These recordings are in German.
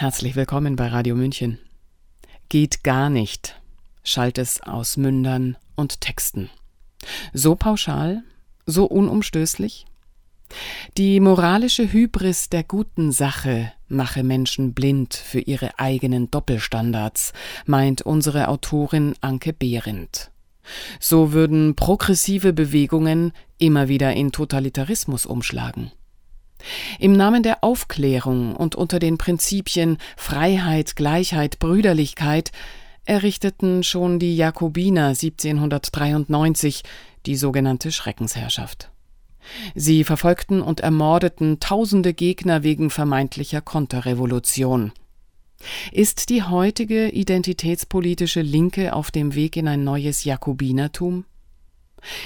Herzlich willkommen bei Radio München. Geht gar nicht, schallt es aus Mündern und Texten. So pauschal, so unumstößlich? Die moralische Hybris der guten Sache mache Menschen blind für ihre eigenen Doppelstandards, meint unsere Autorin Anke Behrendt. So würden progressive Bewegungen immer wieder in Totalitarismus umschlagen. Im Namen der Aufklärung und unter den Prinzipien Freiheit, Gleichheit, Brüderlichkeit errichteten schon die Jakobiner 1793 die sogenannte Schreckensherrschaft. Sie verfolgten und ermordeten tausende Gegner wegen vermeintlicher Konterrevolution. Ist die heutige identitätspolitische Linke auf dem Weg in ein neues Jakobinertum?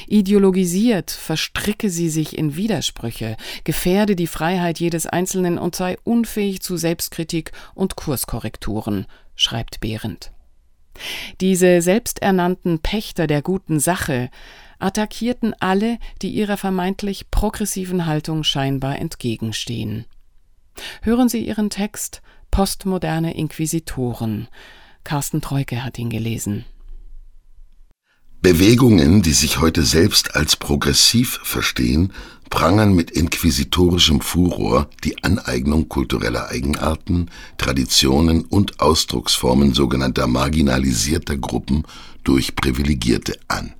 Ideologisiert verstricke sie sich in Widersprüche, gefährde die Freiheit jedes Einzelnen und sei unfähig zu Selbstkritik und Kurskorrekturen, schreibt Behrendt. Diese selbsternannten Pächter der guten Sache attackierten alle, die ihrer vermeintlich progressiven Haltung scheinbar entgegenstehen. Hören Sie Ihren Text Postmoderne Inquisitoren. Carsten Treuke hat ihn gelesen. Bewegungen, die sich heute selbst als progressiv verstehen, prangern mit inquisitorischem Furor die Aneignung kultureller Eigenarten, Traditionen und Ausdrucksformen sogenannter marginalisierter Gruppen durch Privilegierte an.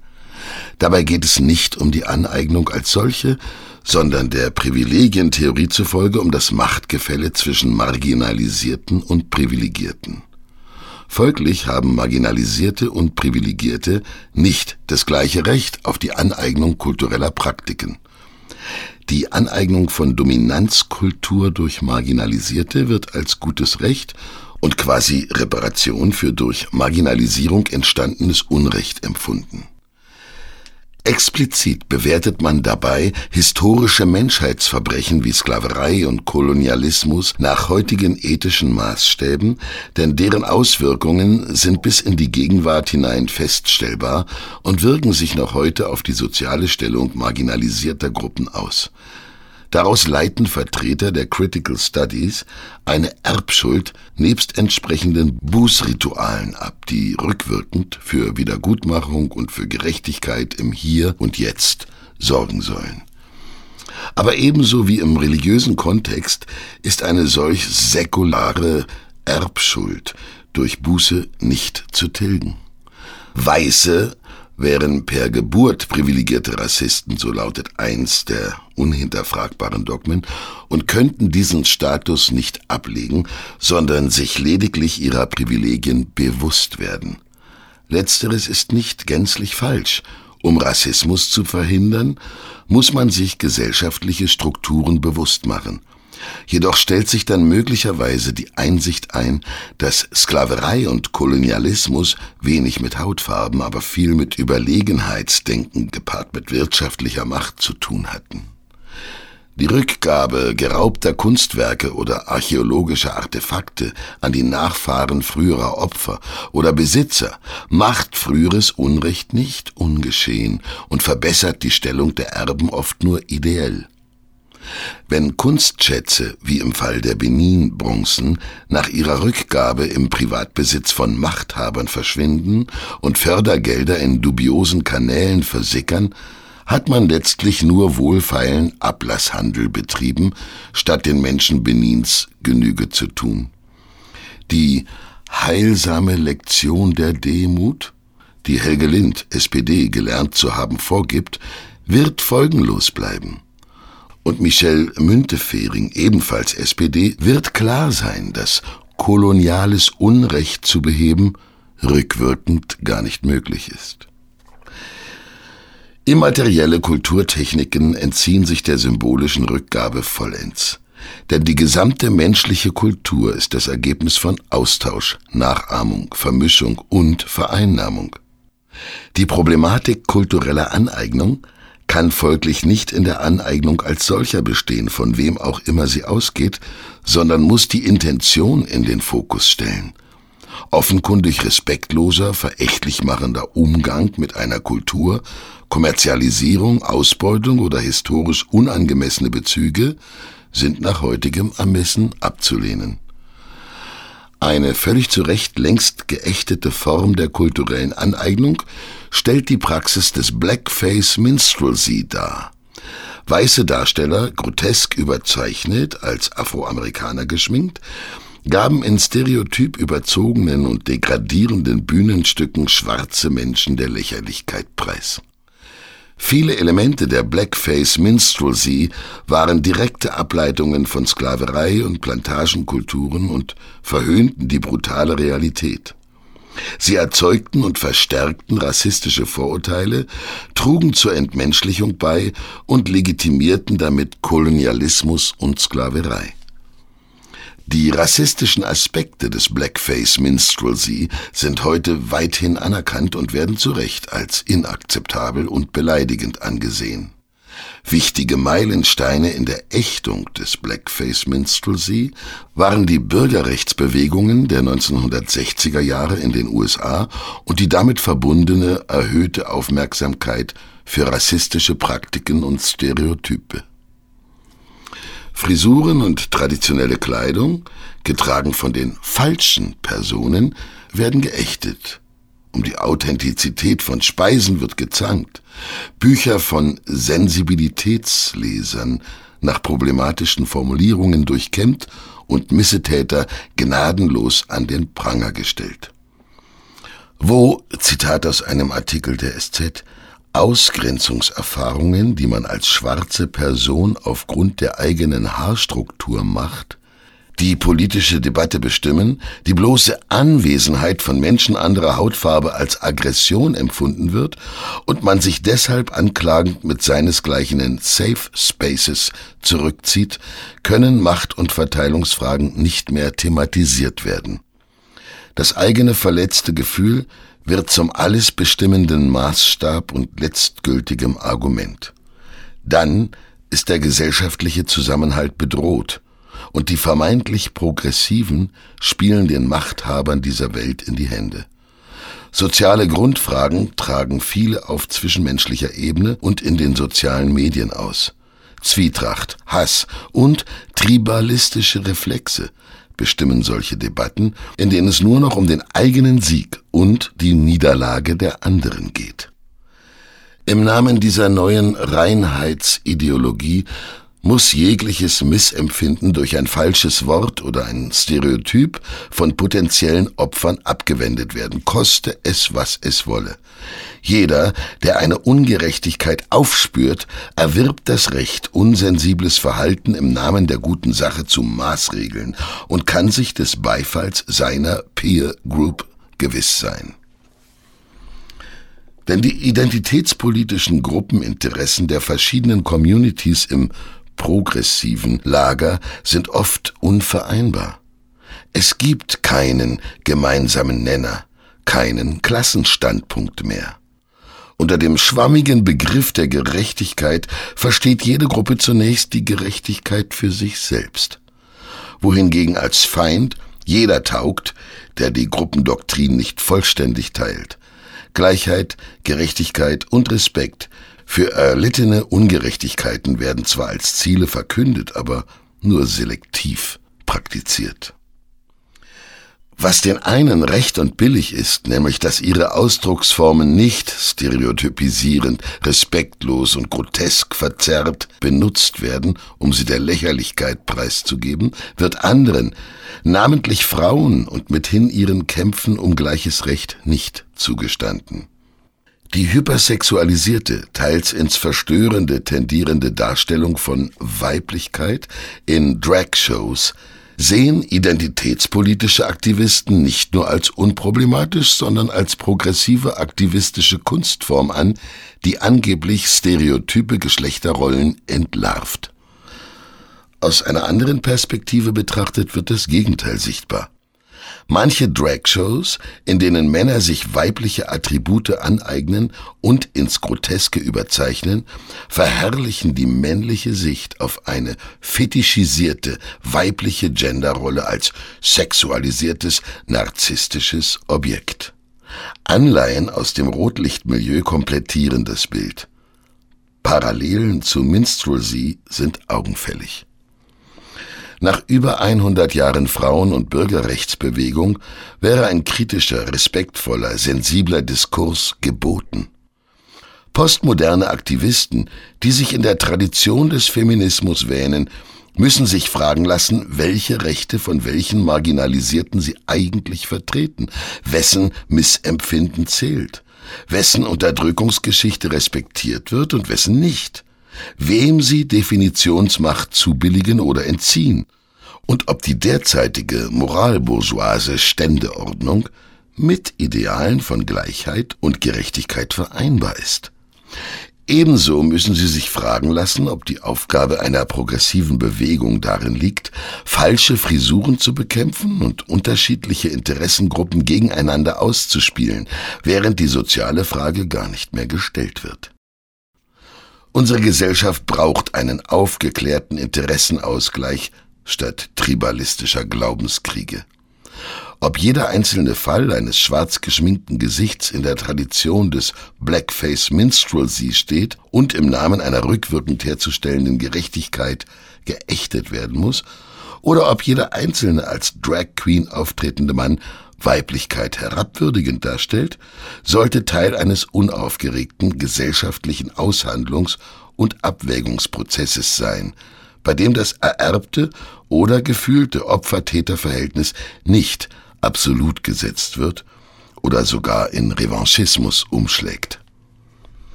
Dabei geht es nicht um die Aneignung als solche, sondern der Privilegientheorie zufolge um das Machtgefälle zwischen Marginalisierten und Privilegierten. Folglich haben Marginalisierte und Privilegierte nicht das gleiche Recht auf die Aneignung kultureller Praktiken. Die Aneignung von Dominanzkultur durch Marginalisierte wird als gutes Recht und quasi Reparation für durch Marginalisierung entstandenes Unrecht empfunden. Explizit bewertet man dabei historische Menschheitsverbrechen wie Sklaverei und Kolonialismus nach heutigen ethischen Maßstäben, denn deren Auswirkungen sind bis in die Gegenwart hinein feststellbar und wirken sich noch heute auf die soziale Stellung marginalisierter Gruppen aus. Daraus leiten Vertreter der Critical Studies eine Erbschuld nebst entsprechenden Bußritualen ab, die rückwirkend für Wiedergutmachung und für Gerechtigkeit im Hier und Jetzt sorgen sollen. Aber ebenso wie im religiösen Kontext ist eine solch säkulare Erbschuld durch Buße nicht zu tilgen. Weiße wären per Geburt privilegierte Rassisten, so lautet eins der unhinterfragbaren Dogmen, und könnten diesen Status nicht ablegen, sondern sich lediglich ihrer Privilegien bewusst werden. Letzteres ist nicht gänzlich falsch. Um Rassismus zu verhindern, muss man sich gesellschaftliche Strukturen bewusst machen – Jedoch stellt sich dann möglicherweise die Einsicht ein, dass Sklaverei und Kolonialismus wenig mit Hautfarben, aber viel mit Überlegenheitsdenken gepaart mit wirtschaftlicher Macht zu tun hatten. Die Rückgabe geraubter Kunstwerke oder archäologischer Artefakte an die Nachfahren früherer Opfer oder Besitzer macht früheres Unrecht nicht ungeschehen und verbessert die Stellung der Erben oft nur ideell. Wenn Kunstschätze, wie im Fall der Benin-Bronzen, nach ihrer Rückgabe im Privatbesitz von Machthabern verschwinden und Fördergelder in dubiosen Kanälen versickern, hat man letztlich nur wohlfeilen Ablasshandel betrieben, statt den Menschen Benins Genüge zu tun. Die heilsame Lektion der Demut, die Helge Lind, SPD, gelernt zu haben vorgibt, wird folgenlos bleiben und Michel Müntefering, ebenfalls SPD, wird klar sein, dass koloniales Unrecht zu beheben rückwirkend gar nicht möglich ist. Immaterielle Kulturtechniken entziehen sich der symbolischen Rückgabe vollends. Denn die gesamte menschliche Kultur ist das Ergebnis von Austausch, Nachahmung, Vermischung und Vereinnahmung. Die Problematik kultureller Aneignung kann folglich nicht in der Aneignung als solcher bestehen, von wem auch immer sie ausgeht, sondern muss die Intention in den Fokus stellen. Offenkundig respektloser, verächtlich machender Umgang mit einer Kultur, Kommerzialisierung, Ausbeutung oder historisch unangemessene Bezüge sind nach heutigem Ermessen abzulehnen. Eine völlig zu Recht längst geächtete Form der kulturellen Aneignung stellt die Praxis des Blackface Minstrelsy dar. Weiße Darsteller, grotesk überzeichnet, als Afroamerikaner geschminkt, gaben in stereotyp überzogenen und degradierenden Bühnenstücken schwarze Menschen der Lächerlichkeit preis. Viele Elemente der Blackface Minstrelsy waren direkte Ableitungen von Sklaverei und Plantagenkulturen und verhöhnten die brutale Realität. Sie erzeugten und verstärkten rassistische Vorurteile, trugen zur Entmenschlichung bei und legitimierten damit Kolonialismus und Sklaverei. Die rassistischen Aspekte des Blackface Minstrelsy sind heute weithin anerkannt und werden zu Recht als inakzeptabel und beleidigend angesehen. Wichtige Meilensteine in der Ächtung des Blackface Minstrelsy waren die Bürgerrechtsbewegungen der 1960er Jahre in den USA und die damit verbundene erhöhte Aufmerksamkeit für rassistische Praktiken und Stereotype. Frisuren und traditionelle Kleidung, getragen von den falschen Personen, werden geächtet. Um die Authentizität von Speisen wird gezankt. Bücher von Sensibilitätslesern nach problematischen Formulierungen durchkämmt und Missetäter gnadenlos an den Pranger gestellt. Wo, Zitat aus einem Artikel der SZ, Ausgrenzungserfahrungen, die man als schwarze Person aufgrund der eigenen Haarstruktur macht, die politische Debatte bestimmen, die bloße Anwesenheit von Menschen anderer Hautfarbe als Aggression empfunden wird und man sich deshalb anklagend mit seinesgleichen in Safe Spaces zurückzieht, können Macht- und Verteilungsfragen nicht mehr thematisiert werden. Das eigene verletzte Gefühl wird zum alles bestimmenden Maßstab und letztgültigem Argument. Dann ist der gesellschaftliche Zusammenhalt bedroht, und die vermeintlich Progressiven spielen den Machthabern dieser Welt in die Hände. Soziale Grundfragen tragen viele auf zwischenmenschlicher Ebene und in den sozialen Medien aus. Zwietracht, Hass und tribalistische Reflexe bestimmen solche Debatten, in denen es nur noch um den eigenen Sieg und die Niederlage der anderen geht. Im Namen dieser neuen Reinheitsideologie muss jegliches Missempfinden durch ein falsches Wort oder ein Stereotyp von potenziellen Opfern abgewendet werden, koste es, was es wolle. Jeder, der eine Ungerechtigkeit aufspürt, erwirbt das Recht, unsensibles Verhalten im Namen der guten Sache zu maßregeln und kann sich des Beifalls seiner Peer Group gewiss sein. Denn die identitätspolitischen Gruppeninteressen der verschiedenen Communities im progressiven Lager sind oft unvereinbar. Es gibt keinen gemeinsamen Nenner, keinen Klassenstandpunkt mehr. Unter dem schwammigen Begriff der Gerechtigkeit versteht jede Gruppe zunächst die Gerechtigkeit für sich selbst, wohingegen als Feind jeder taugt, der die Gruppendoktrin nicht vollständig teilt. Gleichheit, Gerechtigkeit und Respekt für erlittene Ungerechtigkeiten werden zwar als Ziele verkündet, aber nur selektiv praktiziert. Was den einen recht und billig ist, nämlich dass ihre Ausdrucksformen nicht stereotypisierend, respektlos und grotesk verzerrt benutzt werden, um sie der Lächerlichkeit preiszugeben, wird anderen, namentlich Frauen und mithin ihren Kämpfen um gleiches Recht nicht zugestanden. Die hypersexualisierte, teils ins Verstörende tendierende Darstellung von Weiblichkeit in Drag-Shows sehen identitätspolitische Aktivisten nicht nur als unproblematisch, sondern als progressive aktivistische Kunstform an, die angeblich stereotype Geschlechterrollen entlarvt. Aus einer anderen Perspektive betrachtet wird das Gegenteil sichtbar. Manche Drag-Shows, in denen Männer sich weibliche Attribute aneignen und ins Groteske überzeichnen, verherrlichen die männliche Sicht auf eine fetischisierte weibliche Genderrolle als sexualisiertes, narzisstisches Objekt. Anleihen aus dem Rotlichtmilieu komplettieren das Bild. Parallelen zu Minstrelsy sind augenfällig. Nach über 100 Jahren Frauen- und Bürgerrechtsbewegung wäre ein kritischer, respektvoller, sensibler Diskurs geboten. Postmoderne Aktivisten, die sich in der Tradition des Feminismus wähnen, müssen sich fragen lassen, welche Rechte von welchen Marginalisierten sie eigentlich vertreten, wessen Missempfinden zählt, wessen Unterdrückungsgeschichte respektiert wird und wessen nicht, wem sie Definitionsmacht zubilligen oder entziehen und ob die derzeitige moralbourgeoise Ständeordnung mit Idealen von Gleichheit und Gerechtigkeit vereinbar ist. Ebenso müssen Sie sich fragen lassen, ob die Aufgabe einer progressiven Bewegung darin liegt, falsche Frisuren zu bekämpfen und unterschiedliche Interessengruppen gegeneinander auszuspielen, während die soziale Frage gar nicht mehr gestellt wird. Unsere Gesellschaft braucht einen aufgeklärten Interessenausgleich statt tribalistischer Glaubenskriege. Ob jeder einzelne Fall eines schwarz geschminkten Gesichts in der Tradition des Blackface Minstrelsy steht und im Namen einer rückwirkend herzustellenden Gerechtigkeit geächtet werden muss, oder ob jeder einzelne als Drag Queen auftretende Mann Weiblichkeit herabwürdigend darstellt, sollte Teil eines unaufgeregten gesellschaftlichen Aushandlungs- und Abwägungsprozesses sein, bei dem das ererbte oder gefühlte Opfer-Täter-Verhältnis nicht absolut gesetzt wird oder sogar in Revanchismus umschlägt.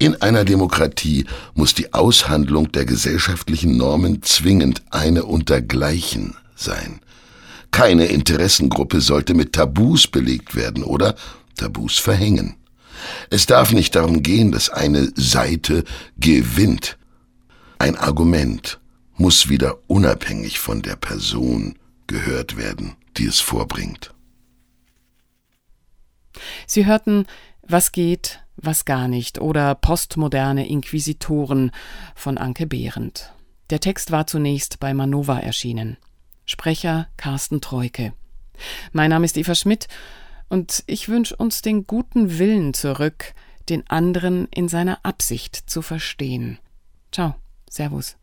In einer Demokratie muss die Aushandlung der gesellschaftlichen Normen zwingend eine untergleichen sein. Keine Interessengruppe sollte mit Tabus belegt werden oder Tabus verhängen. Es darf nicht darum gehen, dass eine Seite gewinnt. Ein Argument muss wieder unabhängig von der Person gehört werden die es vorbringt. Sie hörten Was geht, was gar nicht oder Postmoderne Inquisitoren von Anke Behrendt. Der Text war zunächst bei Manova erschienen. Sprecher Carsten Treuke. Mein Name ist Eva Schmidt und ich wünsche uns den guten Willen zurück, den anderen in seiner Absicht zu verstehen. Ciao, Servus.